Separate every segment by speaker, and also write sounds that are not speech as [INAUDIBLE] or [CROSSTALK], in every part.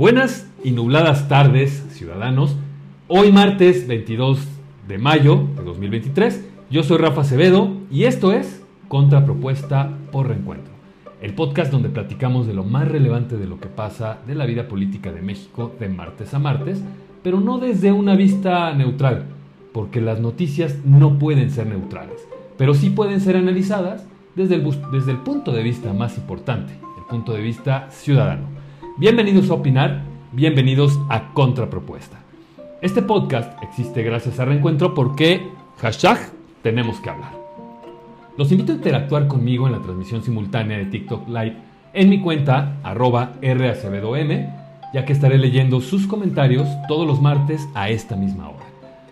Speaker 1: Buenas y nubladas tardes, ciudadanos. Hoy martes 22 de mayo de 2023, yo soy Rafa Acevedo y esto es Contrapropuesta por Reencuentro, el podcast donde platicamos de lo más relevante de lo que pasa de la vida política de México de martes a martes, pero no desde una vista neutral, porque las noticias no pueden ser neutrales, pero sí pueden ser analizadas desde el, desde el punto de vista más importante, el punto de vista ciudadano. Bienvenidos a Opinar, bienvenidos a Contrapropuesta. Este podcast existe gracias a Reencuentro porque hashtag tenemos que hablar. Los invito a interactuar conmigo en la transmisión simultánea de TikTok Live en mi cuenta arroba ya que estaré leyendo sus comentarios todos los martes a esta misma hora.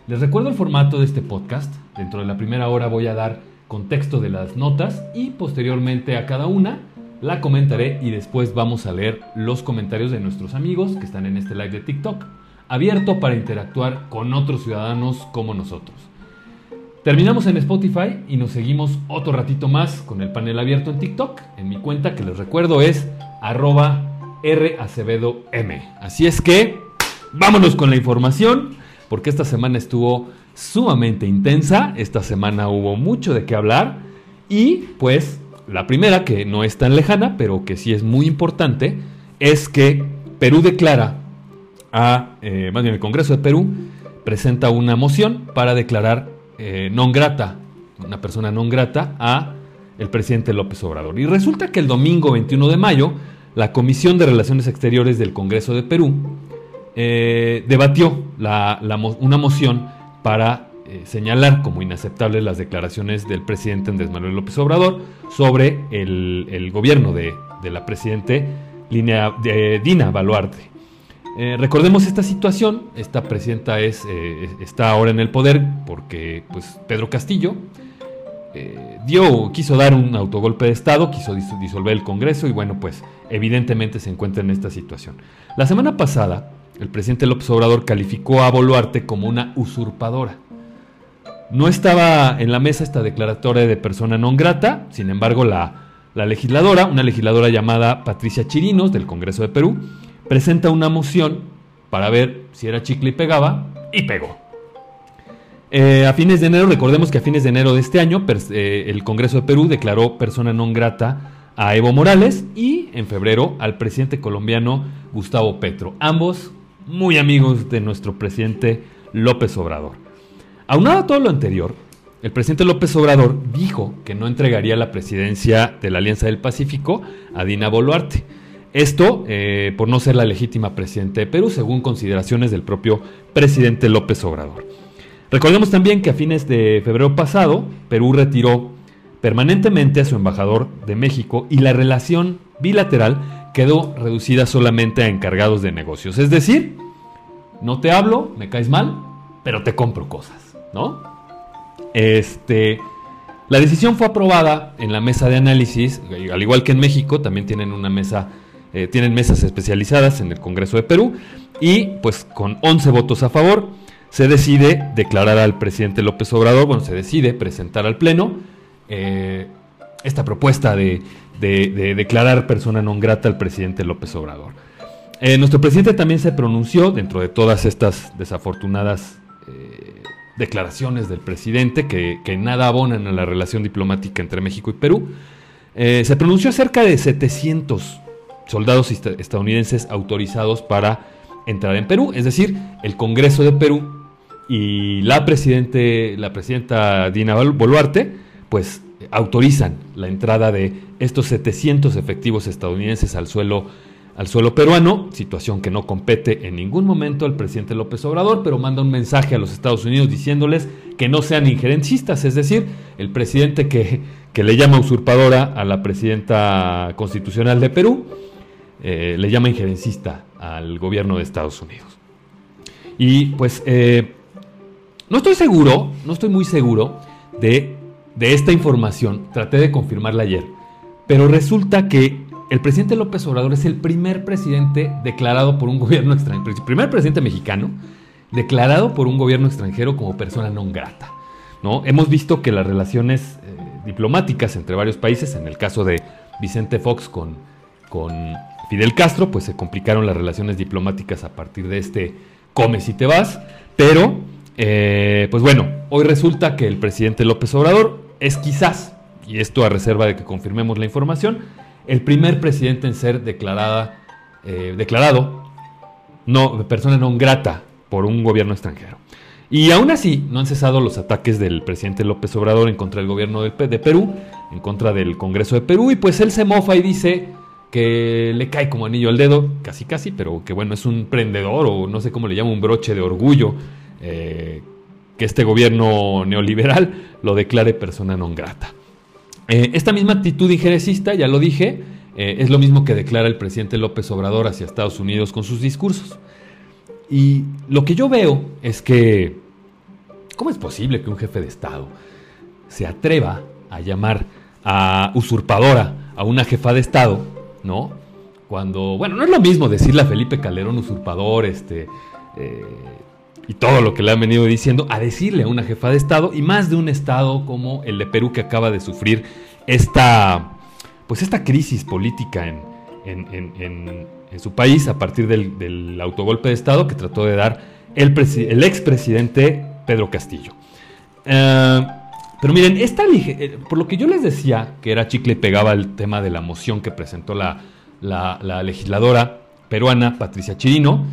Speaker 1: Les recuerdo el formato de este podcast. Dentro de la primera hora voy a dar contexto de las notas y posteriormente a cada una la comentaré y después vamos a leer los comentarios de nuestros amigos que están en este live de TikTok, abierto para interactuar con otros ciudadanos como nosotros. Terminamos en Spotify y nos seguimos otro ratito más con el panel abierto en TikTok. En mi cuenta, que les recuerdo, es arroba racebedom. Así es que vámonos con la información, porque esta semana estuvo sumamente intensa, esta semana hubo mucho de qué hablar y pues la primera, que no es tan lejana, pero que sí es muy importante, es que Perú declara a, eh, más bien el Congreso de Perú presenta una moción para declarar eh, non grata, una persona non grata, a el presidente López Obrador. Y resulta que el domingo 21 de mayo, la Comisión de Relaciones Exteriores del Congreso de Perú eh, debatió una moción para eh, señalar como inaceptables las declaraciones del presidente Andrés Manuel López Obrador sobre el, gobierno de, la presidente Dina Baluarte. Eh, recordemos esta situación, esta presidenta es, eh, está ahora en el poder porque pues, Pedro Castillo dio, quiso dar un autogolpe de Estado, quiso disolver el Congreso y bueno, pues evidentemente se encuentra en esta situación. La semana pasada, el presidente López Obrador calificó a Boluarte como una usurpadora. No estaba en la mesa esta declaratoria de persona non grata, sin embargo la, legisladora, una legisladora llamada Patricia Chirinos del Congreso de Perú, presenta una moción para ver si era chicle y pegaba, y pegó. Eh, a fines de enero, recordemos que a fines de enero de este año, eh, el Congreso de Perú declaró persona non grata a Evo Morales y en febrero al presidente colombiano Gustavo Petro, ambos muy amigos de nuestro presidente López Obrador. Aunado a todo lo anterior, el presidente López Obrador dijo que no entregaría la presidencia de la Alianza del Pacífico a Dina Boluarte. Esto eh, por no ser la legítima presidenta de Perú, según consideraciones del propio presidente López Obrador. Recordemos también que a fines de febrero pasado, Perú retiró permanentemente a su embajador de México y la relación bilateral quedó reducida solamente a encargados de negocios. Es decir, no te hablo, me caes mal, pero te compro cosas. ¿No? Este, la decisión fue aprobada en la mesa de análisis, al igual que en México, también tienen una mesa, eh, tienen mesas especializadas en el Congreso de Perú, y pues con 11 votos a favor, se decide declarar al presidente López Obrador, bueno, se decide presentar al Pleno eh, esta propuesta de, declarar persona non grata al presidente López Obrador. Eh, nuestro presidente también se pronunció dentro de todas estas desafortunadas declaraciones del presidente que, nada abonan a la relación diplomática entre México y Perú. Eh, se pronunció acerca de 700 soldados estadounidenses autorizados para entrar en Perú, es decir, el Congreso de Perú y la, la presidenta Dina Boluarte, pues autorizan la entrada de estos 700 efectivos estadounidenses al suelo al suelo peruano, situación que no compete en ningún momento al presidente López Obrador, pero manda un mensaje a los Estados Unidos diciéndoles que no sean injerencistas, es decir, el presidente que, le llama usurpadora a la presidenta constitucional de Perú, eh, le llama injerencista al gobierno de Estados Unidos. Y pues eh, no estoy seguro, no estoy muy seguro de, de esta información, traté de confirmarla ayer, pero resulta que el presidente López Obrador es el primer presidente declarado por un gobierno extranjero, el primer presidente mexicano declarado por un gobierno extranjero como persona non grata. ¿no? Hemos visto que las relaciones eh, diplomáticas entre varios países, en el caso de Vicente Fox con, con Fidel Castro, pues se complicaron las relaciones diplomáticas a partir de este come si te vas, pero eh, pues bueno, hoy resulta que el presidente López Obrador es quizás, y esto a reserva de que confirmemos la información, el primer presidente en ser declarada, eh, declarado no, persona no grata por un gobierno extranjero. Y aún así, no han cesado los ataques del presidente López Obrador en contra del gobierno de, Perú, en contra del Congreso de Perú, y pues él se mofa y dice que le cae como anillo al dedo, casi casi, pero que bueno, es un prendedor o no sé cómo le llamo, un broche de orgullo, eh, que este gobierno neoliberal lo declare persona non grata. Eh, esta misma actitud injerecista, ya lo dije, eh, es lo mismo que declara el presidente López Obrador hacia Estados Unidos con sus discursos. Y lo que yo veo es que, ¿cómo es posible que un jefe de Estado se atreva a llamar a usurpadora a una jefa de Estado, ¿no? Cuando, bueno, no es lo mismo decirle a Felipe Calderón usurpador, este, eh, y todo lo que le han venido diciendo, a decirle a una jefa de Estado, y más de un Estado como el de Perú que acaba de sufrir esta, pues esta crisis política en, en, su país a partir del, autogolpe de Estado que trató de dar el, el expresidente Pedro Castillo. Eh, pero miren, esta, eh, por lo que yo les decía que era chicle y pegaba el tema de la moción que presentó la, legisladora peruana Patricia Chirino,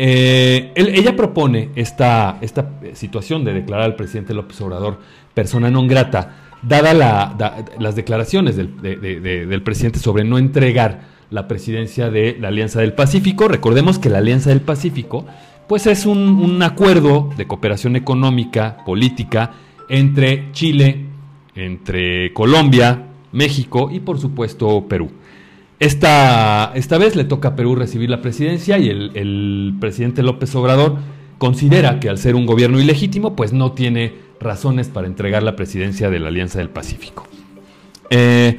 Speaker 1: eh, ella propone esta, esta situación de declarar al presidente López Obrador persona non grata dada las declaraciones del, presidente sobre no entregar la presidencia de la Alianza del Pacífico. Recordemos que la Alianza del Pacífico pues es un, acuerdo de cooperación económica, política, entre Chile, entre Colombia, México y por supuesto Perú. Esta, esta vez le toca a Perú recibir la presidencia y el, presidente López Obrador considera que al ser un gobierno ilegítimo pues no tiene razones para entregar la presidencia de la Alianza del Pacífico. Eh,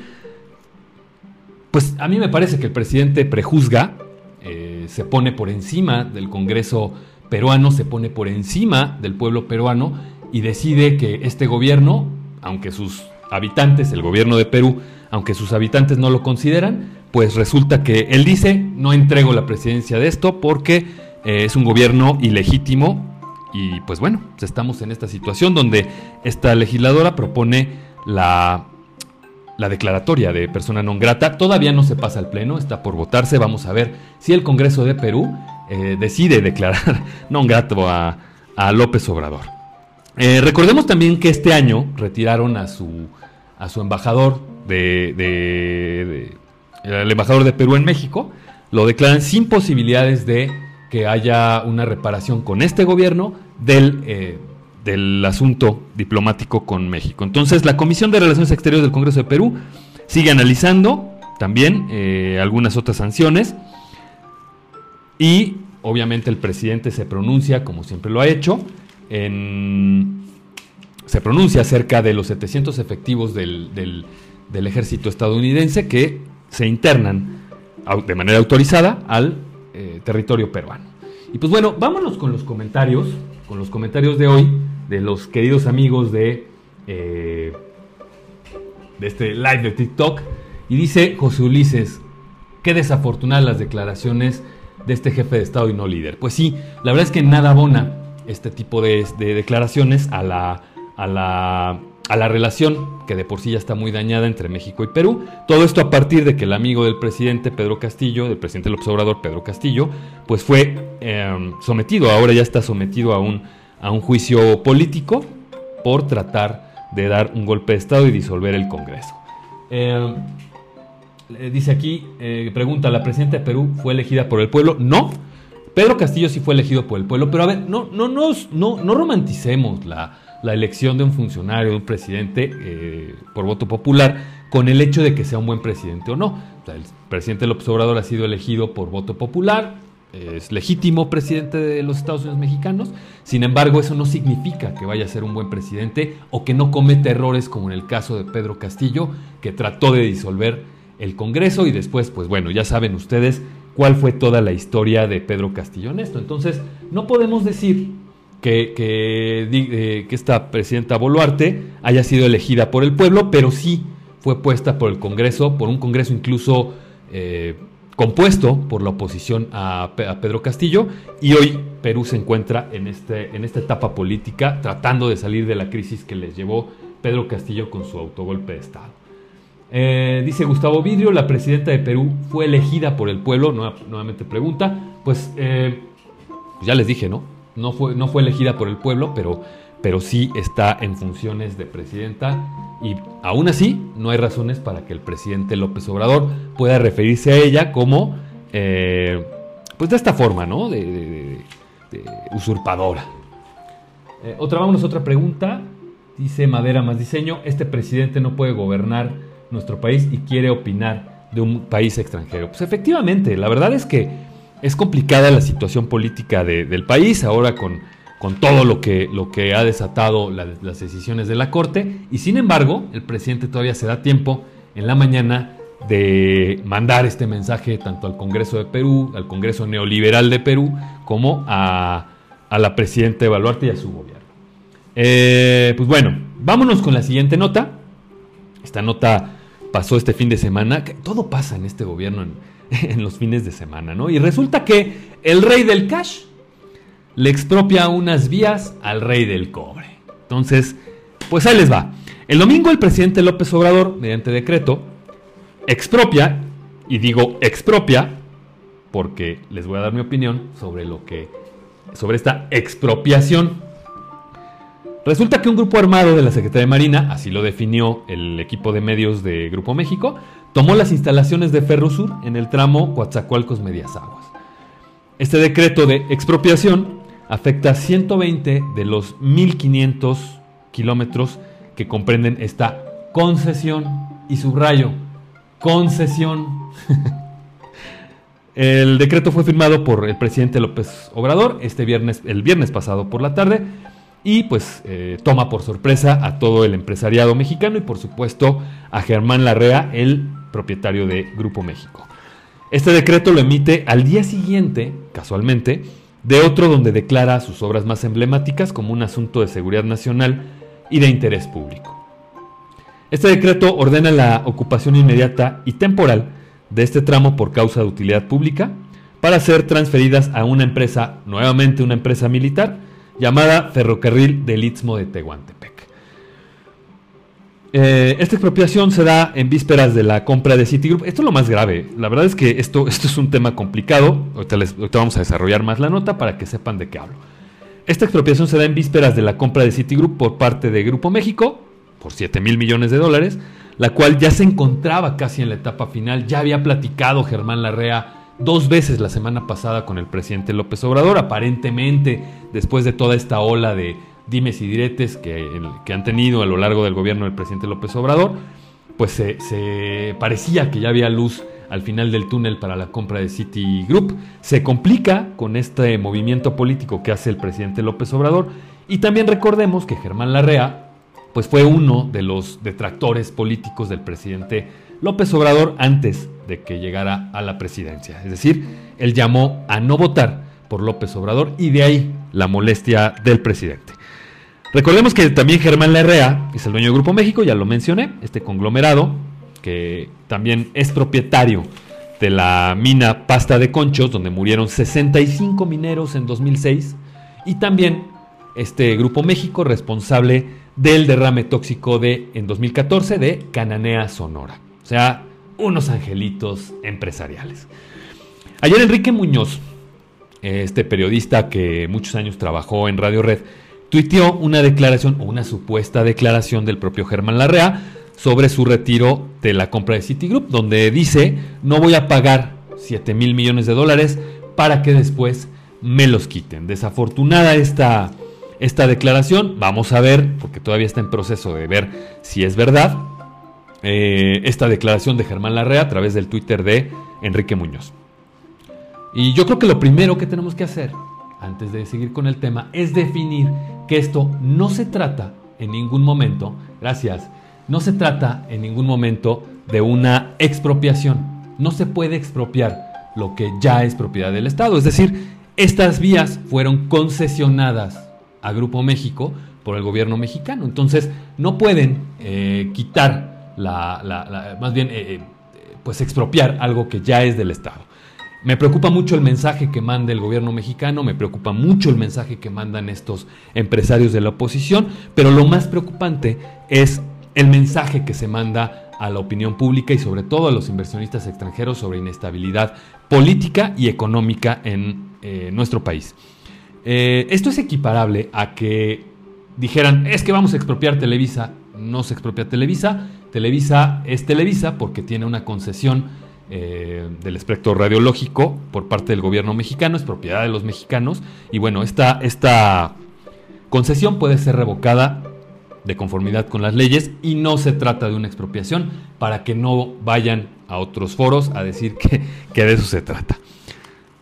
Speaker 1: pues a mí me parece que el presidente prejuzga, eh, se pone por encima del Congreso peruano, se pone por encima del pueblo peruano y decide que este gobierno, aunque sus habitantes, el gobierno de Perú, aunque sus habitantes no lo consideran, pues resulta que él dice, no entrego la presidencia de esto porque eh, es un gobierno ilegítimo y pues bueno, estamos en esta situación donde esta legisladora propone la, la declaratoria de persona non grata. Todavía no se pasa al Pleno, está por votarse. Vamos a ver si el Congreso de Perú eh, decide declarar [LAUGHS] non grato a, López Obrador. Eh, recordemos también que este año retiraron a su, a su embajador de, el embajador de Perú en México, lo declaran sin posibilidades de que haya una reparación con este gobierno del, eh, del asunto diplomático con México. Entonces, la Comisión de Relaciones Exteriores del Congreso de Perú sigue analizando también eh, algunas otras sanciones y obviamente el presidente se pronuncia, como siempre lo ha hecho, en, se pronuncia acerca de los 700 efectivos del, del ejército estadounidense que se internan de manera autorizada al eh, territorio peruano. Y pues bueno, vámonos con los comentarios, con los comentarios de hoy de los queridos amigos de, eh, de este live de TikTok. Y dice José Ulises, qué desafortunadas las declaraciones de este jefe de Estado y no líder. Pues sí, la verdad es que nada abona este tipo de, de declaraciones a la, a la a la relación que de por sí ya está muy dañada entre México y Perú. Todo esto a partir de que el amigo del presidente Pedro Castillo, del presidente del observador Pedro Castillo, pues fue em, sometido, ahora ya está sometido a un, a un juicio político por tratar de dar un golpe de Estado y disolver el Congreso. Em, dice aquí, eh, pregunta, ¿la presidenta de Perú fue elegida por el pueblo? No. Pedro Castillo sí fue elegido por el pueblo, pero a ver, no, no, no, no, no romanticemos la, la elección de un funcionario, de un presidente eh, por voto popular, con el hecho de que sea un buen presidente o no. el presidente López Obrador ha sido elegido por voto popular, es legítimo presidente de los Estados Unidos mexicanos, sin embargo eso no significa que vaya a ser un buen presidente o que no cometa errores como en el caso de Pedro Castillo, que trató de disolver el Congreso y después, pues bueno, ya saben ustedes cuál fue toda la historia de Pedro Castillo en esto. Entonces, no podemos decir que, eh, que, esta presidenta Boluarte haya sido elegida por el pueblo, pero sí fue puesta por el Congreso, por un Congreso incluso eh, compuesto por la oposición a, Pedro Castillo y hoy Perú se encuentra en, este, en esta etapa política tratando de salir de la crisis que les llevó Pedro Castillo con su autogolpe de Estado. Eh, dice Gustavo Vidrio, la presidenta de Perú fue elegida por el pueblo, nuevamente pregunta, pues ya les dije, ¿no? No fue, no fue elegida por el pueblo, pero, pero sí está en funciones de presidenta y aún así, no hay razones para que el presidente López Obrador pueda referirse a ella como, eh, pues de esta forma, ¿no? De, usurpadora. Eh, otra, vámonos, otra pregunta. Dice Madera más diseño, este presidente no puede gobernar nuestro país y quiere opinar de un país extranjero. Pues efectivamente, la verdad es que es complicada la situación política del país ahora con con todo lo que, lo que ha desatado las decisiones de la Corte. Y sin embargo, el presidente todavía se da tiempo en la mañana de mandar este mensaje tanto al Congreso de Perú, al Congreso Neoliberal de Perú, como a, la presidenta de Baluarte y a su gobierno. Eh, pues bueno, vámonos con la siguiente nota. Esta nota pasó este fin de semana. Todo pasa en este gobierno [LAUGHS] en los fines de semana, ¿no? Y resulta que el rey del cash le expropia unas vías al rey del cobre. Entonces, pues ahí les va. El domingo el presidente López Obrador, mediante decreto, expropia, y digo expropia, porque les voy a dar mi opinión sobre lo que sobre esta expropiación. Resulta que un grupo armado de la Secretaría de Marina, así lo definió el equipo de medios de Grupo México, tomó las instalaciones de Ferrosur en el tramo Coatzacoalcos Medias Aguas. Este decreto de expropiación afecta 120 de los 1.500 kilómetros que comprenden esta concesión y subrayo, concesión. [LAUGHS] el decreto fue firmado por el presidente López Obrador este viernes, el viernes pasado por la tarde y pues eh, toma por sorpresa a todo el empresariado mexicano y por supuesto a Germán Larrea, el propietario de Grupo México. Este decreto lo emite al día siguiente, casualmente, de otro donde declara sus obras más emblemáticas como un asunto de seguridad nacional y de interés público. Este decreto ordena la ocupación inmediata y temporal de este tramo por causa de utilidad pública para ser transferidas a una empresa, nuevamente una empresa militar, llamada Ferrocarril del Istmo de Tehuantepec. Eh, esta expropiación se da en vísperas de la compra de Citigroup. Esto es lo más grave. La verdad es que esto, esto es un tema complicado. Ahorita, les, vamos a desarrollar más la nota para que sepan de qué hablo. Esta expropiación se da en vísperas de la compra de Citigroup por parte de Grupo México por 7 mil millones de dólares, la cual ya se encontraba casi en la etapa final. Ya había platicado Germán Larrea dos veces la semana pasada con el presidente López Obrador, aparentemente después de toda esta ola de dimes y diretes que, que, han tenido a lo largo del gobierno del presidente López Obrador, pues se, parecía que ya había luz al final del túnel para la compra de Citigroup. Se complica con este movimiento político que hace el presidente López Obrador. Y también recordemos que Germán Larrea pues fue uno de los detractores políticos del presidente López Obrador antes de que llegara a la presidencia. Es decir, él llamó a no votar por López Obrador y de ahí la molestia del presidente. Recordemos que también Germán Larrea es el dueño de Grupo México, ya lo mencioné, este conglomerado, que también es propietario de la mina Pasta de Conchos, donde murieron 65 mineros en 2006, y también este Grupo México responsable del derrame tóxico de en 2014 de Cananea Sonora. O sea, unos angelitos empresariales. Ayer Enrique Muñoz, este periodista que muchos años trabajó en Radio Red, tuiteó una declaración o una supuesta declaración del propio Germán Larrea sobre su retiro de la compra de Citigroup, donde dice, no voy a pagar 7 mil millones de dólares para que después me los quiten. Desafortunada esta, esta declaración, vamos a ver, porque todavía está en proceso de ver si es verdad, eh, esta declaración de Germán Larrea a través del Twitter de Enrique Muñoz. Y yo creo que lo primero que tenemos que hacer antes de seguir con el tema, es definir que esto no se trata en ningún momento, gracias, no se trata en ningún momento de una expropiación. No se puede expropiar lo que ya es propiedad del Estado. Es decir, estas vías fueron concesionadas a Grupo México por el gobierno mexicano. Entonces, no pueden eh, quitar la, más bien, eh, eh, pues expropiar algo que ya es del Estado. Me preocupa mucho el mensaje que manda el gobierno mexicano, me preocupa mucho el mensaje que mandan estos empresarios de la oposición, pero lo más preocupante es el mensaje que se manda a la opinión pública y sobre todo a los inversionistas extranjeros sobre inestabilidad política y económica en eh, nuestro país. Eh, esto es equiparable a que dijeran, es que vamos a expropiar Televisa, no se expropia Televisa, Televisa es Televisa porque tiene una concesión eh, del espectro radiológico por parte del gobierno mexicano, es propiedad de los mexicanos, y bueno, esta, esta concesión puede ser revocada de conformidad con las leyes y no se trata de una expropiación para que no vayan a otros foros a decir que, de eso se trata.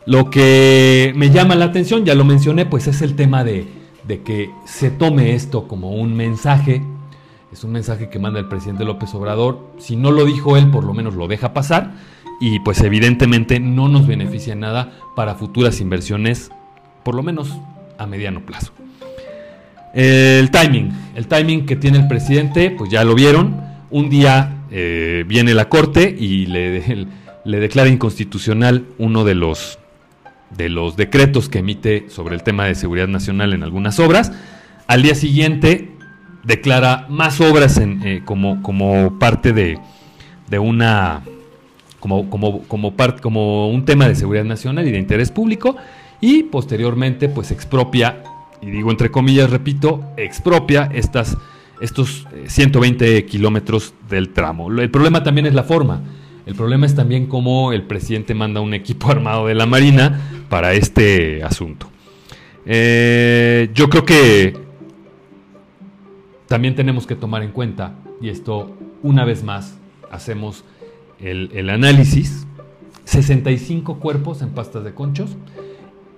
Speaker 1: Lo que me llama la atención, ya lo mencioné, pues es el tema de, de que se tome esto como un mensaje es un mensaje que manda el presidente López Obrador. Si no lo dijo él, por lo menos lo deja pasar y pues evidentemente no nos beneficia nada para futuras inversiones, por lo menos a mediano plazo. El timing, el timing que tiene el presidente, pues ya lo vieron. Un día eh, viene la corte y le, [LAUGHS] le, declara inconstitucional uno de los, de los decretos que emite sobre el tema de seguridad nacional en algunas obras. Al día siguiente declara más obras eh, como, como parte de, de una como, como, como, como un tema de seguridad nacional y de interés público y posteriormente pues expropia, y digo entre comillas, repito, expropia estas, estos 120 eh, kilómetros del tramo. El problema también es la forma. El problema es también cómo el presidente manda un equipo [LAUGHS] armado de la Marina para este asunto. Eh, yo creo que también tenemos que tomar en cuenta, y esto una vez más hacemos el, análisis, 65 cuerpos en pastas de conchos.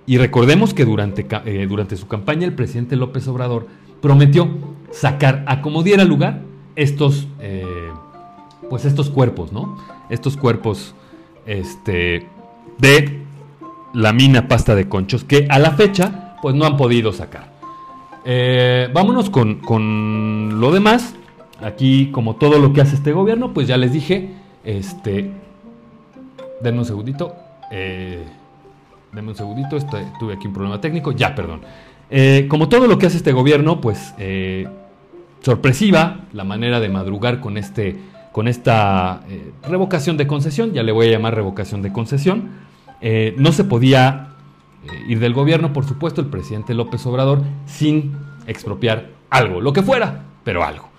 Speaker 1: Y recordemos que durante, eh, durante su campaña el presidente López Obrador prometió sacar a como diera lugar estos, eh, pues estos cuerpos, ¿no? Estos cuerpos este, de la mina pasta de conchos que a la fecha pues no han podido sacar. Eh, vámonos con, con lo demás. Aquí, como todo lo que hace este gobierno, pues ya les dije, este. Denme un segundito. Eh, denme un segundito. tuve aquí un problema técnico. Ya, perdón. Eh, como todo lo que hace este gobierno, pues eh, sorpresiva la manera de madrugar con, este, con esta revocación de concesión. Ya le voy a llamar revocación de concesión. no se podía ir del gobierno, por supuesto, el presidente López Obrador, sin expropiar algo, lo que fuera, pero algo.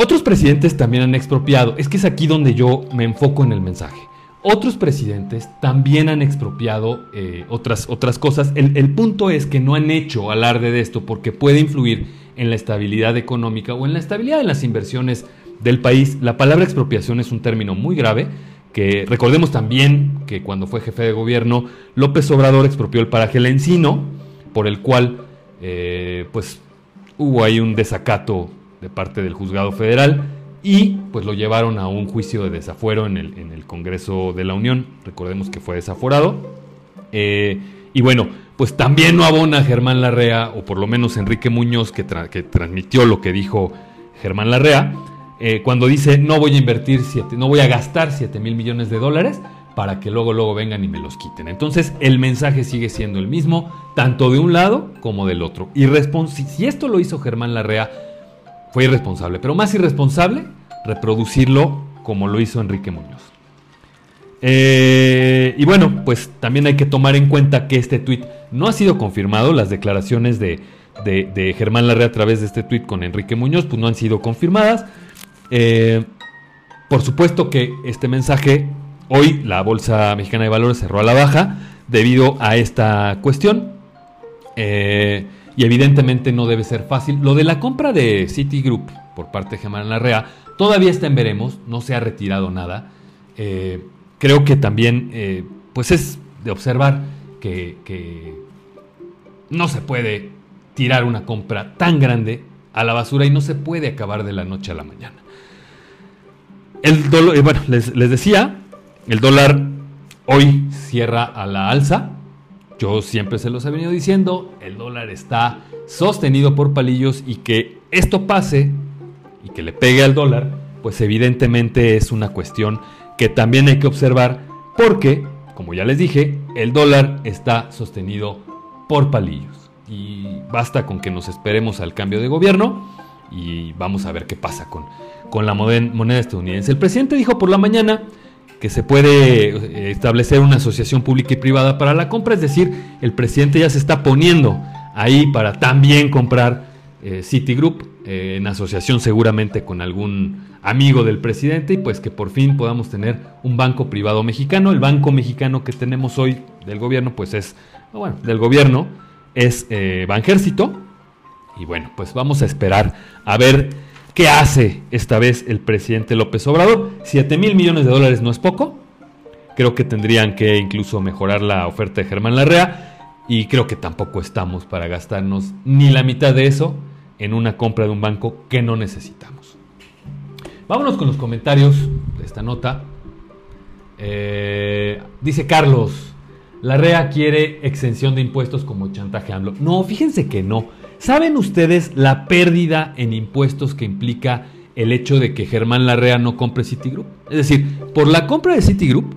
Speaker 1: Otros presidentes también han expropiado. Es que es aquí donde yo me enfoco en el mensaje. Otros presidentes también han expropiado eh, otras, otras cosas. El, punto es que no han hecho alarde de esto porque puede influir en la estabilidad económica o en la estabilidad de las inversiones del país. La palabra expropiación es un término muy grave que recordemos también que cuando fue jefe de gobierno López Obrador expropió el paraje El Encino por el cual eh, pues hubo ahí un desacato de parte del juzgado federal y pues lo llevaron a un juicio de desafuero en el, en el Congreso de la Unión. Recordemos que fue desaforado. Eh, y bueno, pues también no abona Germán Larrea, o por lo menos Enrique Muñoz, que, que transmitió lo que dijo Germán Larrea, eh, cuando dice no voy a invertir, siete, no voy a gastar 7 mil millones de dólares para que luego, luego vengan y me los quiten. Entonces el mensaje sigue siendo el mismo, tanto de un lado como del otro. Y si esto lo hizo Germán Larrea, fue irresponsable, pero más irresponsable reproducirlo como lo hizo Enrique Muñoz. Eh, y bueno, pues también hay que tomar en cuenta que este tuit no ha sido confirmado. Las declaraciones de, Germán Larrea a través de este tuit con Enrique Muñoz pues no han sido confirmadas. Eh, por supuesto que este mensaje, hoy la Bolsa Mexicana de Valores cerró a la baja debido a esta cuestión. Eh, y evidentemente no debe ser fácil. Lo de la compra de Citigroup por parte de Germán Larrea todavía está en veremos, no se ha retirado nada. Eh, creo que también eh, pues es de observar que, no se puede tirar una compra tan grande a la basura y no se puede acabar de la noche a la mañana. El dólar, eh, bueno, les, les decía, el dólar hoy cierra a la alza, yo siempre se los he venido diciendo, el dólar está sostenido por palillos y que esto pase y que le pegue al dólar, pues evidentemente es una cuestión que también hay que observar porque, como ya les dije, el dólar está sostenido por palillos. Y basta con que nos esperemos al cambio de gobierno y vamos a ver qué pasa con, con la moneda estadounidense. El presidente dijo por la mañana que se puede eh, establecer una asociación pública y privada para la compra, es decir, el presidente ya se está poniendo ahí para también comprar eh, Citigroup eh, en asociación seguramente con algún amigo del presidente y pues que por fin podamos tener un banco privado mexicano. El banco mexicano que tenemos hoy del gobierno pues es, bueno, del gobierno es Banjército y bueno, pues vamos a esperar a ver ¿Qué hace esta vez el presidente López Obrador? 7 mil millones de dólares no es poco. Creo que tendrían que incluso mejorar la oferta de Germán Larrea. Y creo que tampoco estamos para gastarnos ni la mitad de eso en una compra de un banco que no necesitamos. Vámonos con los comentarios de esta nota. Eh, dice Carlos, Larrea quiere exención de impuestos como chantaje AMLO. No, fíjense que no. ¿Saben ustedes la pérdida en impuestos que implica el hecho de que Germán Larrea no compre Citigroup? Es decir, por la compra de Citigroup,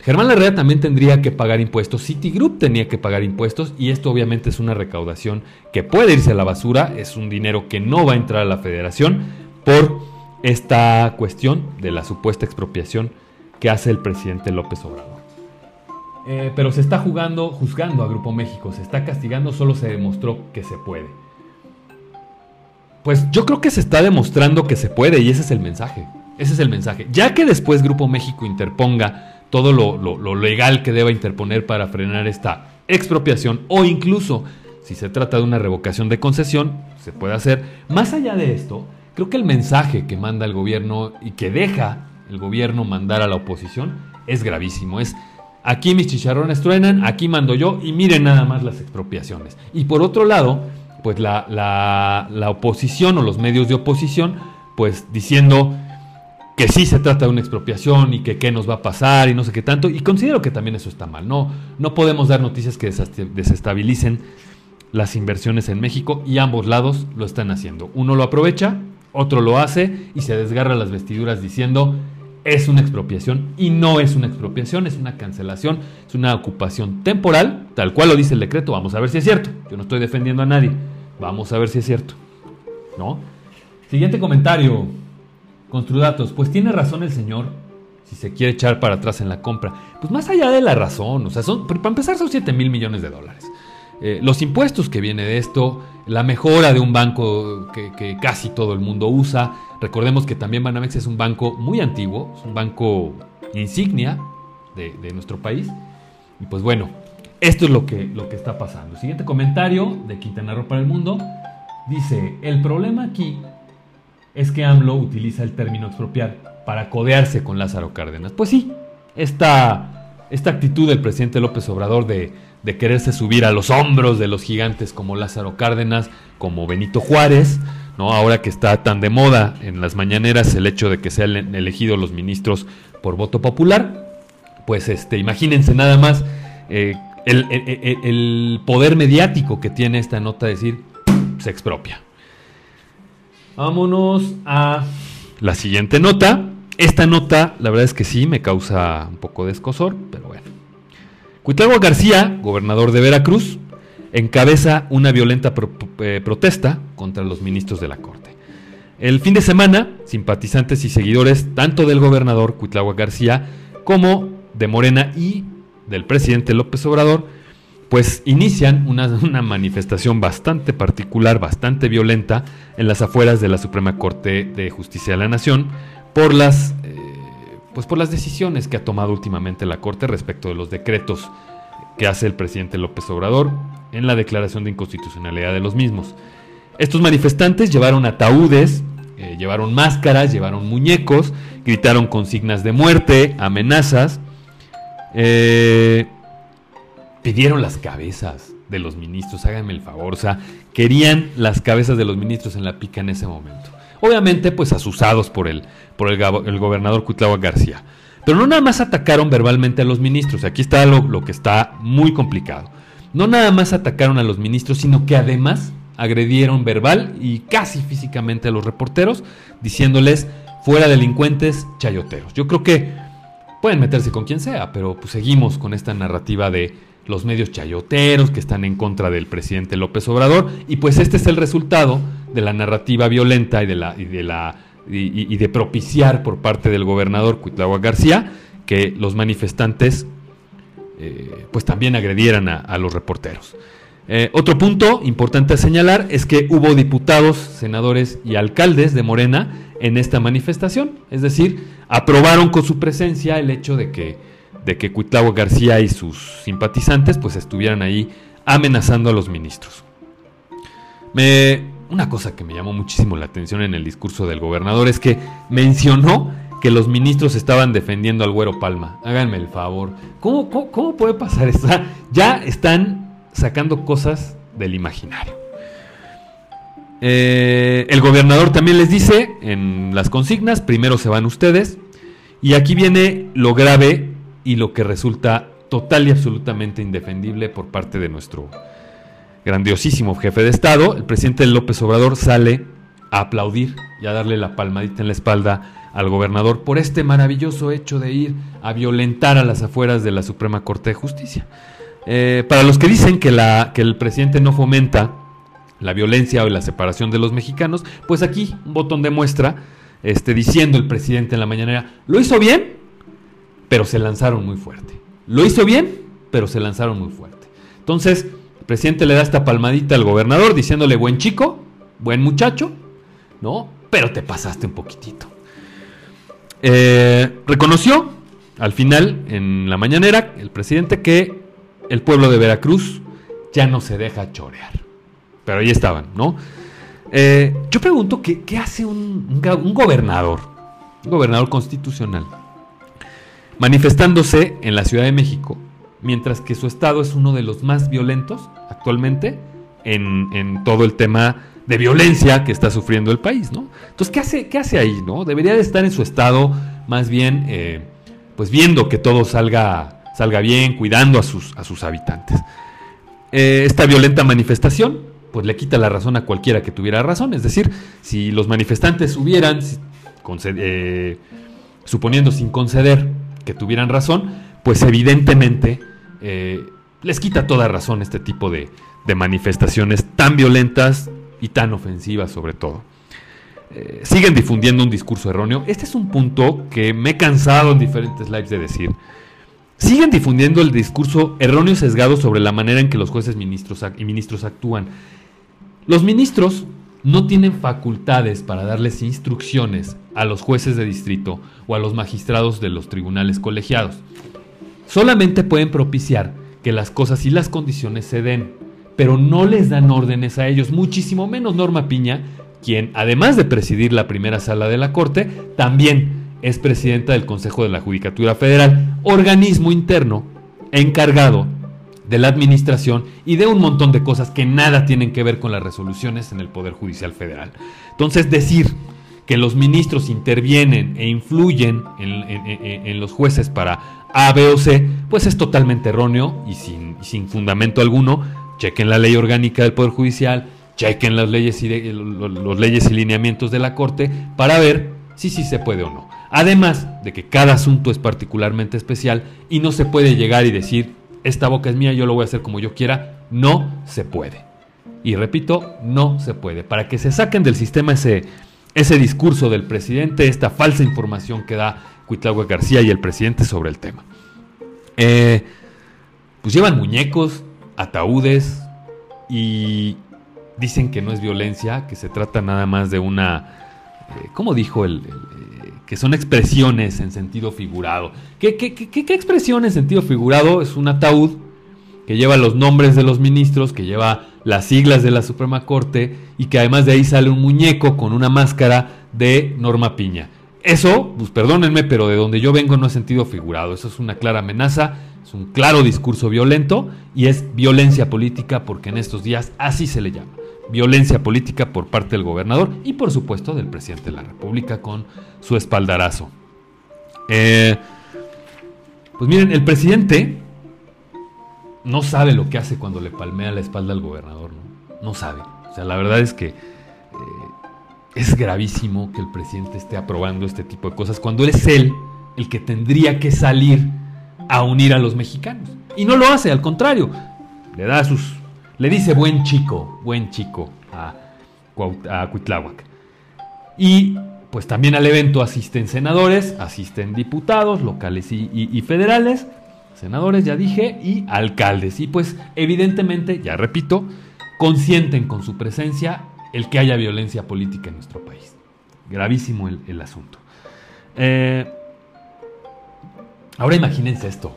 Speaker 1: Germán Larrea también tendría que pagar impuestos, Citigroup tenía que pagar impuestos y esto obviamente es una recaudación que puede irse a la basura, es un dinero que no va a entrar a la federación por esta cuestión de la supuesta expropiación que hace el presidente López Obrador. Eh, pero se está jugando, juzgando a Grupo México, se está castigando, solo se demostró que se puede. Pues yo creo que se está demostrando que se puede y ese es el mensaje. Ese es el mensaje. Ya que después Grupo México interponga todo lo, lo legal que deba interponer para frenar esta expropiación o incluso si se trata de una revocación de concesión, se puede hacer. Más allá de esto, creo que el mensaje que manda el gobierno y que deja el gobierno mandar a la oposición es gravísimo. Es Aquí mis chicharrones truenan, aquí mando yo y miren nada más las expropiaciones. Y por otro lado, pues la, la, oposición o los medios de oposición, pues diciendo que sí se trata de una expropiación y que qué nos va a pasar y no sé qué tanto. Y considero que también eso está mal. No, no podemos dar noticias que desestabilicen las inversiones en México y ambos lados lo están haciendo. Uno lo aprovecha, otro lo hace y se desgarra las vestiduras diciendo es una expropiación y no es una expropiación, es una cancelación, es una ocupación temporal, tal cual lo dice el decreto. Vamos a ver si es cierto. Yo no estoy defendiendo a nadie. Vamos a ver si es cierto. ¿No? Siguiente comentario. Construdatos. Pues tiene razón el señor si se quiere echar para atrás en la compra. Pues más allá de la razón, o sea, son, para empezar son 7 mil millones de dólares. Eh, los impuestos que viene de esto, la mejora de un banco que, casi todo el mundo usa. Recordemos que también Banamex es un banco muy antiguo, es un banco insignia de, nuestro país. Y pues bueno, esto es lo que, lo que está pasando. siguiente comentario de Quintana Roo para el Mundo dice, el problema aquí es que AMLO utiliza el término expropiar para codearse con Lázaro Cárdenas. Pues sí, esta, esta actitud del presidente López Obrador de de quererse subir a los hombros de los gigantes como Lázaro Cárdenas, como Benito Juárez, ¿no? Ahora que está tan de moda en las mañaneras el hecho de que sean elegidos los ministros por voto popular, pues este, imagínense nada más eh, el, poder mediático que tiene esta nota de decir se expropia. Vámonos a la siguiente nota. Esta nota, la verdad es que sí, me causa un poco de escosor, pero bueno. Cuitlagua García, gobernador de Veracruz, encabeza una violenta eh, protesta contra los ministros de la Corte. El fin de semana, simpatizantes y seguidores tanto del gobernador Cuitlagua García como de Morena y del presidente López Obrador, pues inician una, manifestación bastante particular, bastante violenta en las afueras de la Suprema Corte de Justicia de la Nación por las eh, pues por las decisiones que ha tomado últimamente la Corte respecto de los decretos que hace el presidente López Obrador en la declaración de inconstitucionalidad de los mismos. Estos manifestantes llevaron ataúdes, eh, llevaron máscaras, llevaron muñecos, gritaron consignas de muerte, amenazas, eh, pidieron las cabezas de los ministros, háganme el favor, o sea, querían las cabezas de los ministros en la pica en ese momento. Obviamente, pues asusados por el, por el, gobernador Cuitlagua García. Pero no nada más atacaron verbalmente a los ministros, aquí está lo, que está muy complicado. No nada más atacaron a los ministros, sino que además agredieron verbal y casi físicamente a los reporteros, diciéndoles fuera delincuentes chayoteros. Yo creo que pueden meterse con quien sea, pero pues seguimos con esta narrativa de los medios chayoteros que están en contra del presidente López Obrador y pues este es el resultado de la narrativa violenta y de la y de la y, de propiciar por parte del gobernador Cuitlagua García que los manifestantes eh, pues también agredieran a, los reporteros. Eh, otro punto importante a señalar es que hubo diputados, senadores y alcaldes de Morena en esta manifestación, es decir, aprobaron con su presencia el hecho de que, de que García y sus simpatizantes pues estuvieran ahí amenazando a los ministros. Una cosa que me llamó muchísimo la atención en el discurso del gobernador es que mencionó que los ministros estaban defendiendo al güero Palma. Háganme el favor. ¿Cómo, cómo, puede pasar esto? Ya están sacando cosas del imaginario. Eh, el gobernador también les dice en las consignas, primero se van ustedes. Y aquí viene lo grave y lo que resulta total y absolutamente indefendible por parte de nuestro grandiosísimo jefe de Estado. El presidente López Obrador sale a aplaudir y a darle la palmadita en la espalda al gobernador por este maravilloso hecho de ir a violentar a las afueras de la Suprema Corte de Justicia. Eh, para los que dicen que, la, que el presidente no fomenta la violencia o la separación de los mexicanos, pues aquí un botón de muestra este, diciendo el presidente en la mañanera, lo hizo bien, pero se lanzaron muy fuerte. Lo hizo bien, pero se lanzaron muy fuerte. Entonces, el presidente le da esta palmadita al gobernador diciéndole, buen chico, buen muchacho, ¿no? Pero te pasaste un poquitito. Eh, reconoció al final, en la mañanera, el presidente que el pueblo de Veracruz ya no se deja chorear. Pero ahí estaban, ¿no? Eh, yo pregunto, ¿qué, hace un, gobernador, un gobernador constitucional, manifestándose en la Ciudad de México, mientras que su estado es uno de los más violentos actualmente en, todo el tema de violencia que está sufriendo el país, ¿no? Entonces, ¿qué hace, qué hace ahí, no? Debería de estar en su estado más bien, eh, pues viendo que todo salga, salga bien, cuidando a sus, a sus habitantes. Eh, esta violenta manifestación, pues le quita la razón a cualquiera que tuviera razón. Es decir, si los manifestantes hubieran, eh, suponiendo sin conceder que tuvieran razón, pues evidentemente les quita toda razón este tipo de, manifestaciones tan violentas y tan ofensivas sobre todo. Eh, siguen difundiendo un discurso erróneo. Este es un punto que me he cansado en diferentes lives de decir. Siguen difundiendo el discurso erróneo y sesgado sobre la manera en que los jueces ministros y ministros actúan. Los ministros no tienen facultades para darles instrucciones a los jueces de distrito o a los magistrados de los tribunales colegiados. Solamente pueden propiciar que las cosas y las condiciones se den pero no les dan órdenes a ellos, muchísimo menos Norma Piña, quien además de presidir la primera sala de la Corte, también es presidenta del Consejo de la Judicatura Federal, organismo interno encargado de la administración y de un montón de cosas que nada tienen que ver con las resoluciones en el Poder Judicial Federal. Entonces decir que los ministros intervienen e influyen en, los jueces para A, B o C, pues es totalmente erróneo y sin, sin fundamento alguno chequen la ley orgánica del Poder Judicial, chequen las leyes y los, leyes y lineamientos de la Corte para ver si sí se puede o no. Además de que cada asunto es particularmente especial y no se puede llegar y decir, esta boca es mía, yo lo voy a hacer como yo quiera, no se puede. Y repito, no se puede. Para que se saquen del sistema ese, ese discurso del presidente, esta falsa información que da Cuitlagua García y el presidente sobre el tema. Eh, pues llevan muñecos, ataúdes y dicen que no es violencia, que se trata nada más de una... Eh, ¿Cómo dijo el, eh, que son expresiones en sentido figurado? ¿Qué, expresión en sentido figurado? Es un ataúd que lleva los nombres de los ministros, que lleva las siglas de la Suprema Corte y que además de ahí sale un muñeco con una máscara de Norma Piña. Eso, pues perdónenme, pero de donde yo vengo no es sentido figurado. Eso es una clara amenaza es un claro discurso violento y es violencia política porque en estos días así se le llama. Violencia política por parte del gobernador y por supuesto del presidente de la República con su espaldarazo. Eh, pues miren, el presidente no sabe lo que hace cuando le palmea la espalda al gobernador, ¿no? No sabe. O sea, la verdad es que eh, es gravísimo que el presidente esté aprobando este tipo de cosas cuando es él el que tendría que salir a unir a los mexicanos. Y no lo hace, al contrario, le da sus. le dice buen chico, buen chico a, a. Y pues también al evento asisten senadores, asisten diputados locales y, federales, senadores, ya dije, y alcaldes. Y pues evidentemente, ya repito, consienten con su presencia el que haya violencia política en nuestro país. Gravísimo el, asunto. Eh, ahora imagínense esto.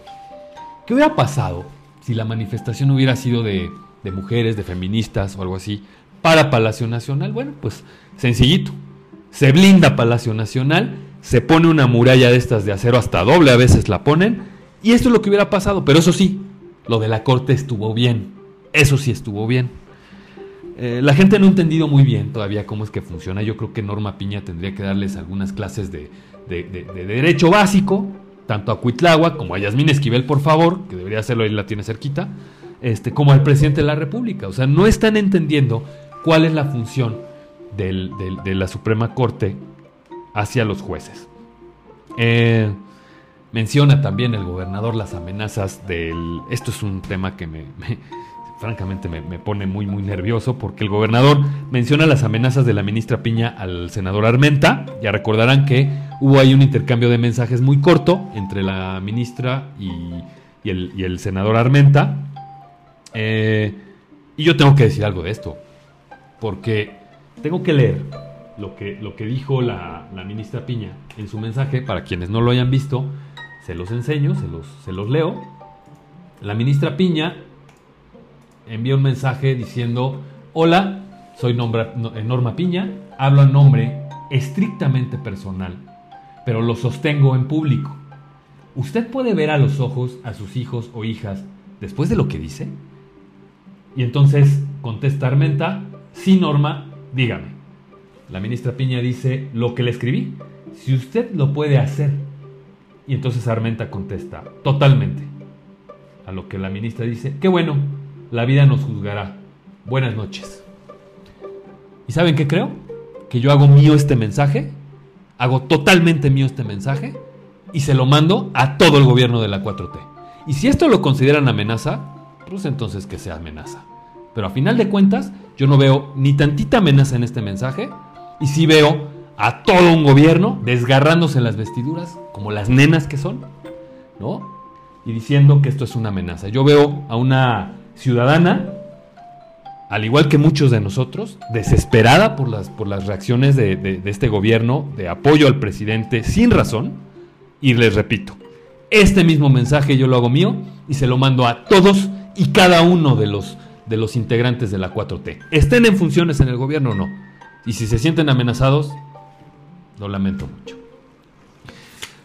Speaker 1: ¿Qué hubiera pasado si la manifestación hubiera sido de, de mujeres, de feministas o algo así, para Palacio Nacional? Bueno, pues sencillito se blinda Palacio Nacional, se pone una muralla de estas de acero, hasta doble a veces la ponen, y esto es lo que hubiera pasado, pero eso sí, lo de la corte estuvo bien, eso sí estuvo bien. Eh, la gente no ha entendido muy bien todavía cómo es que funciona. Yo creo que Norma Piña tendría que darles algunas clases de, derecho básico, tanto a Cuitlagua como a Yasmín Esquivel, por favor, que debería hacerlo, ahí la tiene cerquita, este, como al presidente de la República. O sea, no están entendiendo cuál es la función de la Suprema Corte hacia los jueces. Eh, menciona también el gobernador las amenazas del... Esto es un tema que me, francamente me, pone muy muy nervioso porque el gobernador menciona las amenazas de la ministra Piña al senador Armenta. Ya recordarán que hubo ahí un intercambio de mensajes muy corto entre la ministra y, el, senador Armenta. Eh, y yo tengo que decir algo de esto, porque tengo que leer lo que, lo que dijo la, ministra Piña en su mensaje. Para quienes no lo hayan visto, se los enseño, se los, leo. La ministra Piña envía un mensaje diciendo, hola, soy eh, Norma Piña, hablo en nombre estrictamente personal, pero lo sostengo en público. ¿Usted puede ver a los ojos a sus hijos o hijas después de lo que dice? Y entonces contesta Armenta, sí Norma, dígame. La ministra Piña dice, lo que le escribí, si usted lo puede hacer. Y entonces Armenta contesta, totalmente. A lo que la ministra dice, qué bueno, la vida nos juzgará. Buenas noches. ¿Y saben qué creo? Que yo hago mío este mensaje, hago totalmente mío este mensaje y se lo mando a todo el gobierno de la 4T. Y si esto lo consideran amenaza, pues entonces que sea amenaza. Pero a final de cuentas, yo no veo ni tantita amenaza en este mensaje y sí veo a todo un gobierno desgarrándose las vestiduras, como las nenas que son, ¿no? Y diciendo que esto es una amenaza. Yo veo a una ciudadana, al igual que muchos de nosotros, desesperada por las, por las reacciones de, de este gobierno, de apoyo al presidente sin razón, y les repito, este mismo mensaje yo lo hago mío y se lo mando a todos y cada uno de los de los integrantes de la 4T. Estén en funciones en el gobierno o no. Y si se sienten amenazados, lo lamento mucho.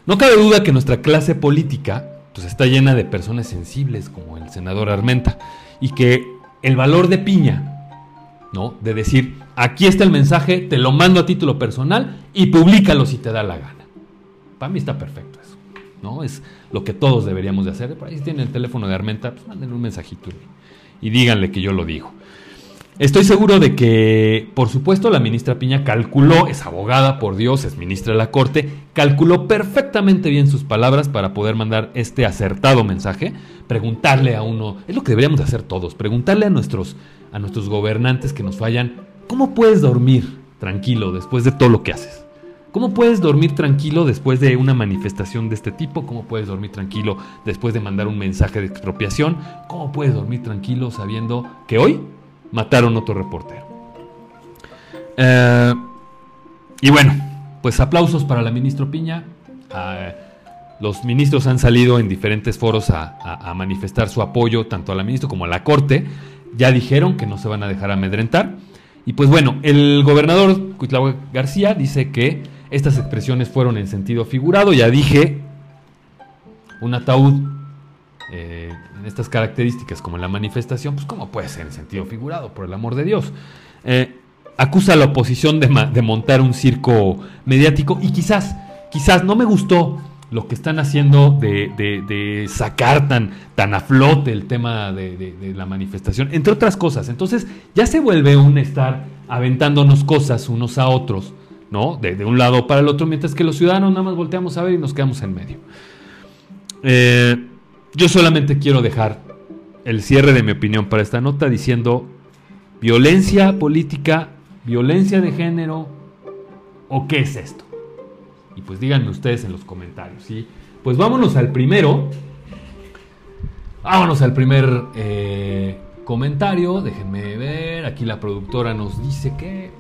Speaker 1: No cabe duda que nuestra clase política pues, está llena de personas sensibles como el senador Armenta y que el valor de piña, ¿no? De decir, aquí está el mensaje, te lo mando a título personal y públicalo si te da la gana. Para mí está perfecto eso, ¿no? Es lo que todos deberíamos de hacer. Por ahí si tienen el teléfono de Armenta, pues manden un mensajito y díganle que yo lo digo. Estoy seguro de que, por supuesto, la ministra Piña calculó, es abogada, por Dios, es ministra de la Corte, calculó perfectamente bien sus palabras para poder mandar este acertado mensaje, preguntarle a uno, es lo que deberíamos hacer todos, preguntarle a nuestros, a nuestros gobernantes que nos fallan, ¿cómo puedes dormir tranquilo después de todo lo que haces? ¿Cómo puedes dormir tranquilo después de una manifestación de este tipo? ¿Cómo puedes dormir tranquilo después de mandar un mensaje de expropiación? ¿Cómo puedes dormir tranquilo sabiendo que hoy mataron otro reportero? Eh, y bueno, pues aplausos para la ministra Piña. Ah, los ministros han salido en diferentes foros a, a, manifestar su apoyo tanto a la ministra como a la Corte. Ya dijeron que no se van a dejar amedrentar. Y pues bueno, el gobernador Cuitlahua García dice que estas expresiones fueron en sentido figurado, ya dije, un ataúd eh, estas características como la manifestación, pues ¿cómo puede ser en sentido figurado, por el amor de Dios? Eh, acusa a la oposición de, montar un circo mediático y quizás, quizás no me gustó lo que están haciendo de, sacar tan, tan a flote el tema de, la manifestación, entre otras cosas. Entonces ya se vuelve un estar aventándonos cosas unos a otros, ¿no? De, un lado para el otro, mientras que los ciudadanos nada más volteamos a ver y nos quedamos en medio. Eh, yo solamente quiero dejar el cierre de mi opinión para esta nota diciendo violencia política, violencia de género, o qué es esto. Y pues díganme ustedes en los comentarios, ¿sí? Pues vámonos al primero. Vámonos al primer eh, comentario. Déjenme ver. Aquí la productora nos dice que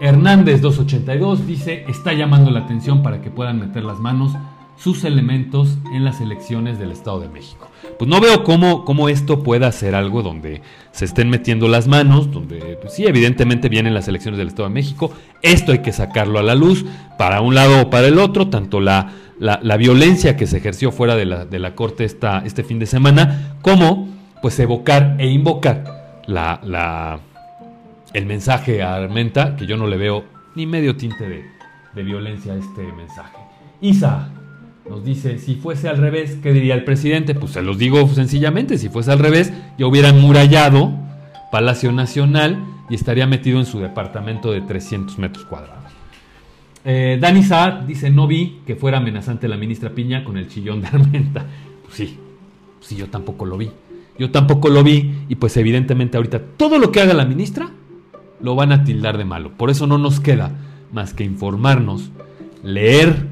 Speaker 1: Hernández 282 dice, está llamando la atención para que puedan meter las manos sus elementos en las elecciones del Estado de México. Pues no veo cómo, cómo esto pueda ser algo donde se estén metiendo las manos, donde pues sí, evidentemente vienen las elecciones del Estado de México, esto hay que sacarlo a la luz, para un lado o para el otro, tanto la, la, violencia que se ejerció fuera de la, de la Corte esta, este fin de semana, como pues evocar e invocar la, la, el mensaje a Armenta, que yo no le veo ni medio tinte de, de violencia a este mensaje. Isa, nos dice, si fuese al revés, ¿qué diría el presidente? Pues se los digo sencillamente, si fuese al revés, ya hubiera murallado Palacio Nacional y estaría metido en su departamento de 300 metros cuadrados. Eh, Dani Saad dice, no vi que fuera amenazante la ministra Piña con el chillón de Armenta. Pues sí, sí, yo tampoco lo vi. Yo tampoco lo vi y pues evidentemente ahorita todo lo que haga la ministra lo van a tildar de malo. Por eso no nos queda más que informarnos, leer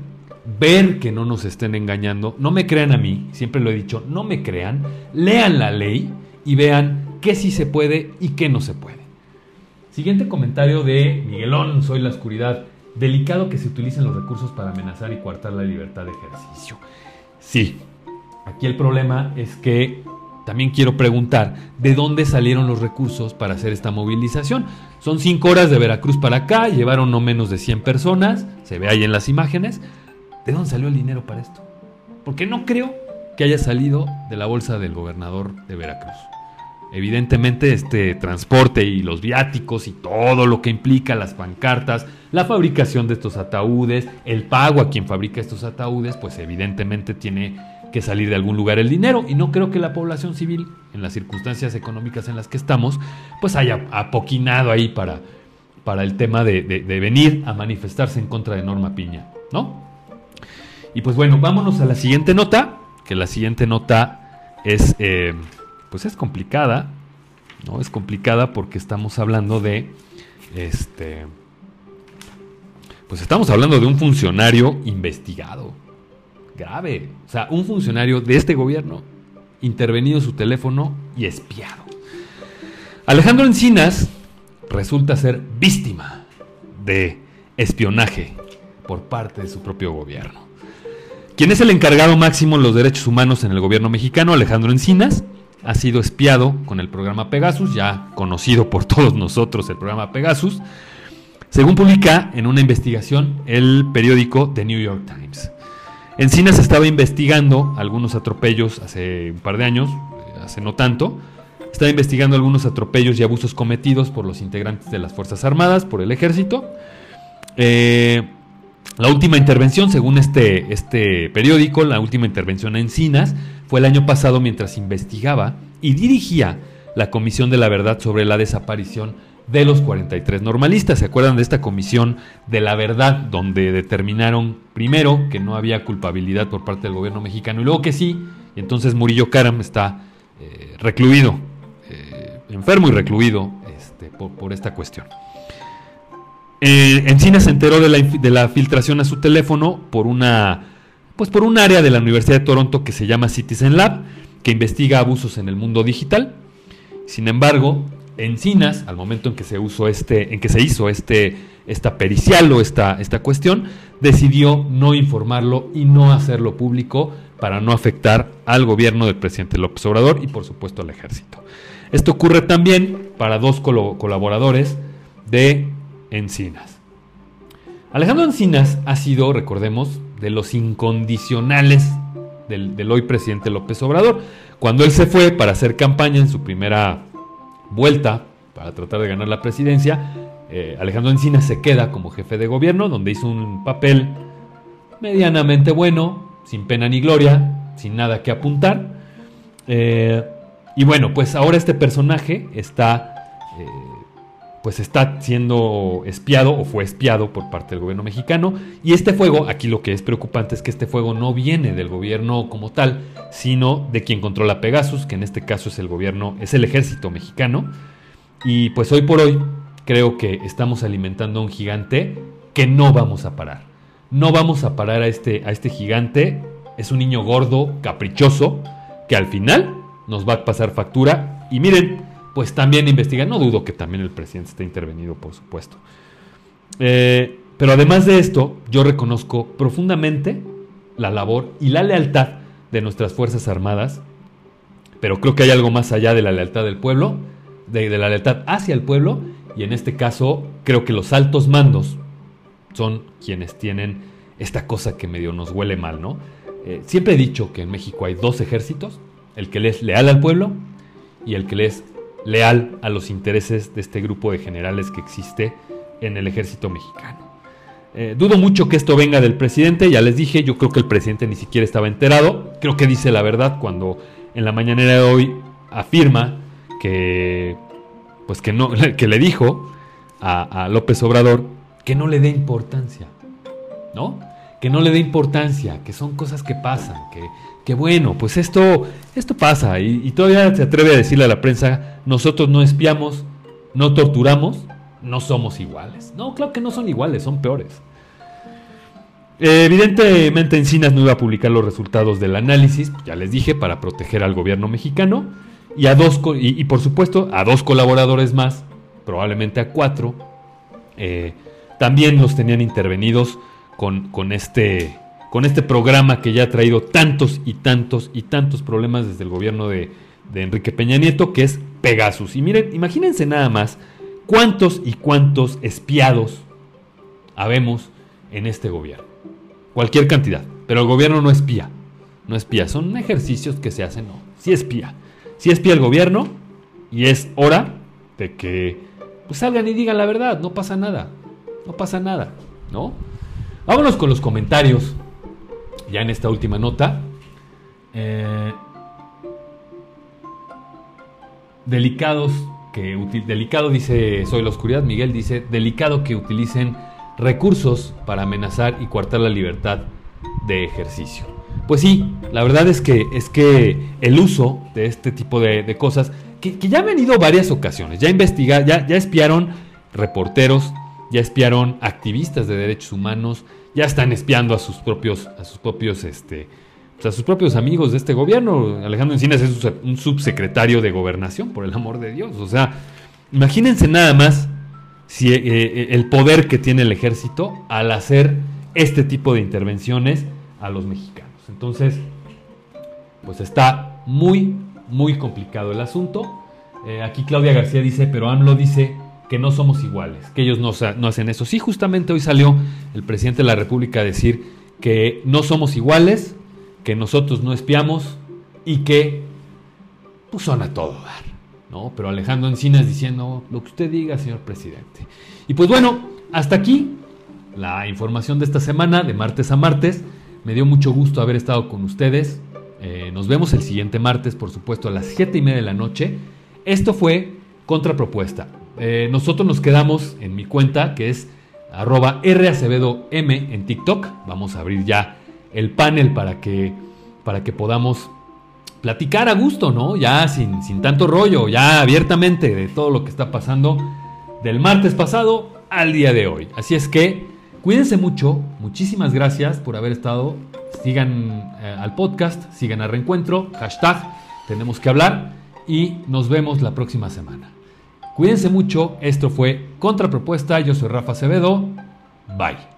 Speaker 1: ver que no nos estén engañando. No me crean a mí, siempre lo he dicho, no me crean, lean la ley y vean qué sí se puede y qué no se puede. Siguiente comentario de Miguelón, soy la oscuridad. Delicado que se utilicen los recursos para amenazar y coartar la libertad de ejercicio. Sí, aquí el problema es que también quiero preguntar, ¿de dónde salieron los recursos para hacer esta movilización? Son cinco horas de Veracruz para acá, llevaron no menos de 100 personas, se ve ahí en las imágenes. ¿De dónde salió el dinero para esto? Porque no creo que haya salido de la bolsa del gobernador de Veracruz. Evidentemente este transporte y los viáticos y todo lo que implica las pancartas, la fabricación de estos ataúdes, el pago a quien fabrica estos ataúdes, pues evidentemente tiene que salir de algún lugar el dinero y no creo que la población civil, en las circunstancias económicas en las que estamos, pues haya apoquinado ahí para, para el tema de, de venir a manifestarse en contra de Norma Piña, ¿no? Y pues bueno, vámonos a la siguiente nota, que la siguiente nota es, eh, pues es complicada, ¿no? Es complicada porque estamos hablando de, este, pues estamos hablando de un funcionario investigado, grave, o sea, un funcionario de este gobierno intervenido su teléfono y espiado. Alejandro Encinas resulta ser víctima de espionaje por parte de su propio gobierno. Quien es el encargado máximo de los derechos humanos en el gobierno mexicano, Alejandro Encinas, ha sido espiado con el programa Pegasus, ya conocido por todos nosotros el programa Pegasus, según publica en una investigación el periódico The New York Times. Encinas estaba investigando algunos atropellos hace un par de años, hace no tanto, estaba investigando algunos atropellos y abusos cometidos por los integrantes de las Fuerzas Armadas, por el ejército. Eh, la última intervención, según este, este periódico, la última intervención en Encinas, fue el año pasado mientras investigaba y dirigía la Comisión de la Verdad sobre la desaparición de los 43 normalistas. ¿Se acuerdan de esta Comisión de la Verdad donde determinaron primero que no había culpabilidad por parte del gobierno mexicano y luego que sí? Y entonces Murillo Karam está eh, recluido, eh, enfermo y recluido este, por esta cuestión. Eh, Encina se enteró de la, filtración a su teléfono por una, pues por un área de la Universidad de Toronto que se llama Citizen Lab, que investiga abusos en el mundo digital. Sin embargo, Encinas, al momento en que se, usó este, en que se hizo este, esta pericial o esta, esta cuestión, decidió no informarlo y no hacerlo público para no afectar al gobierno del presidente López Obrador y por supuesto al ejército. Esto ocurre también para dos colaboradores de Encinas. Alejandro Encinas ha sido, recordemos, de los incondicionales del, hoy presidente López Obrador. Cuando él se fue para hacer campaña en su primera vuelta para tratar de ganar la presidencia, eh, Alejandro Encinas se queda como jefe de gobierno, donde hizo un papel medianamente bueno, sin pena ni gloria, sin nada que apuntar. Eh, y bueno, pues ahora este personaje está eh, pues está siendo espiado o fue espiado por parte del gobierno mexicano. Y este fuego, aquí lo que es preocupante es que este fuego no viene del gobierno como tal, sino de quien controla Pegasus, que en este caso es el gobierno, es el ejército mexicano. Y pues hoy por hoy creo que estamos alimentando a un gigante que no vamos a parar. No vamos a parar a este, a este gigante. Es un niño gordo, caprichoso, que al final nos va a pasar factura. Y miren, pues también investiga. No dudo que también el presidente esté intervenido, por supuesto. Eh, pero además de esto, yo reconozco profundamente la labor y la lealtad de nuestras Fuerzas Armadas, pero creo que hay algo más allá de la lealtad del pueblo, de, la lealtad hacia el pueblo, y en este caso creo que los altos mandos son quienes tienen esta cosa que medio nos huele mal, ¿no? Eh, siempre he dicho que en México hay dos ejércitos, el que le es leal al pueblo y el que le es leal a los intereses de este grupo de generales que existe en el ejército mexicano. Eh, dudo mucho que esto venga del presidente, ya les dije, yo creo que el presidente ni siquiera estaba enterado, creo que dice la verdad cuando en la mañanera de hoy afirma que, pues que, no, [LAUGHS] que le dijo a, a López Obrador que no le dé importancia, ¿no? Que no le dé importancia, que son cosas que pasan, que, que bueno, pues esto, esto pasa y, todavía se atreve a decirle a la prensa, nosotros no espiamos, no torturamos, no somos iguales. No, claro que no son iguales, son peores. evidentemente Encinas no iba a publicar los resultados del análisis, ya les dije, para proteger al gobierno mexicano y a dos y, por supuesto a dos colaboradores más, probablemente a cuatro, eh, también los tenían intervenidos con, con este con este programa que ya ha traído tantos y tantos y tantos problemas desde el gobierno de, Enrique Peña Nieto, que es Pegasus. Y miren, imagínense nada más cuántos y cuántos espiados habemos en este gobierno. Cualquier cantidad. Pero el gobierno no espía. No espía. Son ejercicios que se hacen. No. Sí espía. Sí espía el gobierno. Y es hora de que pues, salgan y digan la verdad. No pasa nada. No pasa nada. ¿No? Vámonos con los comentarios ya en esta última nota. Eh, delicados que delicado dice soy la oscuridad Miguel dice delicado que utilicen recursos para amenazar y coartar la libertad de ejercicio pues sí la verdad es que es que el uso de este tipo de, cosas que, ya han venido varias ocasiones ya investigar ya, ya espiaron reporteros ya espiaron activistas de derechos humanos ya están espiando a sus propios, a sus propios, este, pues, a sus propios amigos de este gobierno. Alejandro Encinas es un subsecretario de gobernación, por el amor de Dios. O sea, imagínense nada más si eh, eh, el poder que tiene el ejército al hacer este tipo de intervenciones a los mexicanos. Entonces, pues está muy, muy complicado el asunto. Eh, aquí Claudia García dice, pero AMLO dice que no somos iguales, que ellos no, no, hacen eso. Sí, justamente hoy salió el presidente de la República a decir que no somos iguales, que nosotros no espiamos y que pues son a todo ¿no? Pero Alejandro Encinas diciendo lo que usted diga, señor presidente. Y pues bueno, hasta aquí la información de esta semana, de martes a martes. Me dio mucho gusto haber estado con ustedes. Eh, nos vemos el siguiente martes, por supuesto, a las 7 y media de la noche. Esto fue Contrapropuesta, eh, nosotros nos quedamos en mi cuenta que es arroba racevedom en TikTok. Vamos a abrir ya el panel para que, para que podamos platicar a gusto, ¿no? Ya sin, sin tanto rollo, ya abiertamente de todo lo que está pasando del martes pasado al día de hoy. Así es que cuídense mucho, muchísimas gracias por haber estado. Sigan eh, al podcast, sigan al reencuentro, hashtag tenemos que hablar y nos vemos la próxima semana. Cuídense mucho, esto fue Contrapropuesta, yo soy Rafa Acevedo, bye.